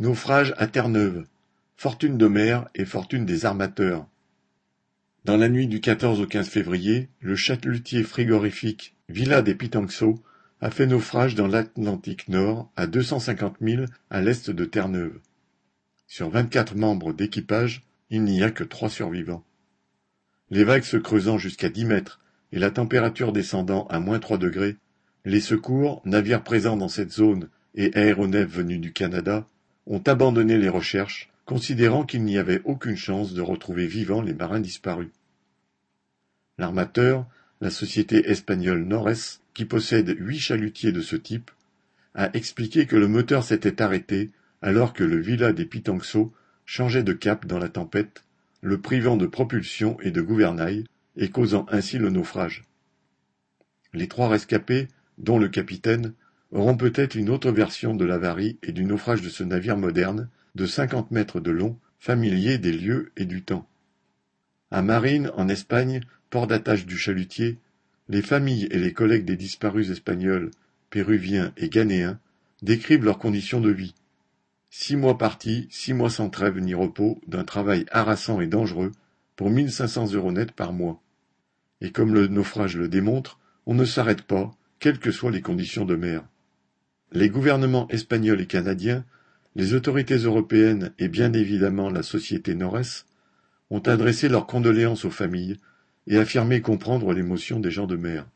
Naufrage à Terre-Neuve, fortune de mer et fortune des armateurs. Dans la nuit du 14 au 15 février, le chalutier frigorifique Villa des Pitanxo a fait naufrage dans l'Atlantique Nord, à 250 milles à l'est de Terre-Neuve. Sur 24 membres d'équipage, il n'y a que trois survivants. Les vagues se creusant jusqu'à 10 mètres et la température descendant à moins 3 degrés, les secours, navires présents dans cette zone et aéronefs venus du Canada, ont abandonné les recherches, considérant qu'il n'y avait aucune chance de retrouver vivants les marins disparus. L'armateur, la société espagnole Nores, qui possède huit chalutiers de ce type, a expliqué que le moteur s'était arrêté alors que le Villa des Pitanxo changeait de cap dans la tempête, le privant de propulsion et de gouvernail, et causant ainsi le naufrage. Les trois rescapés, dont le capitaine, auront peut-être une autre version de l'avarie et du naufrage de ce navire moderne, de cinquante mètres de long, familier des lieux et du temps. À Marine, en Espagne, port d'attache du chalutier, les familles et les collègues des disparus espagnols, péruviens et ghanéens décrivent leurs conditions de vie. Six mois partis, six mois sans trêve ni repos, d'un travail harassant et dangereux, pour mille cinq cents euros net par mois. Et comme le naufrage le démontre, on ne s'arrête pas, quelles que soient les conditions de mer. Les gouvernements espagnols et canadiens, les autorités européennes et bien évidemment la société Nores ont adressé leurs condoléances aux familles et affirmé comprendre l'émotion des gens de mer.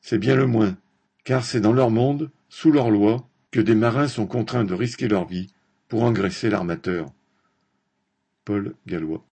C'est bien le moins, car c'est dans leur monde, sous leur loi, que des marins sont contraints de risquer leur vie pour engraisser l'armateur. Paul Gallois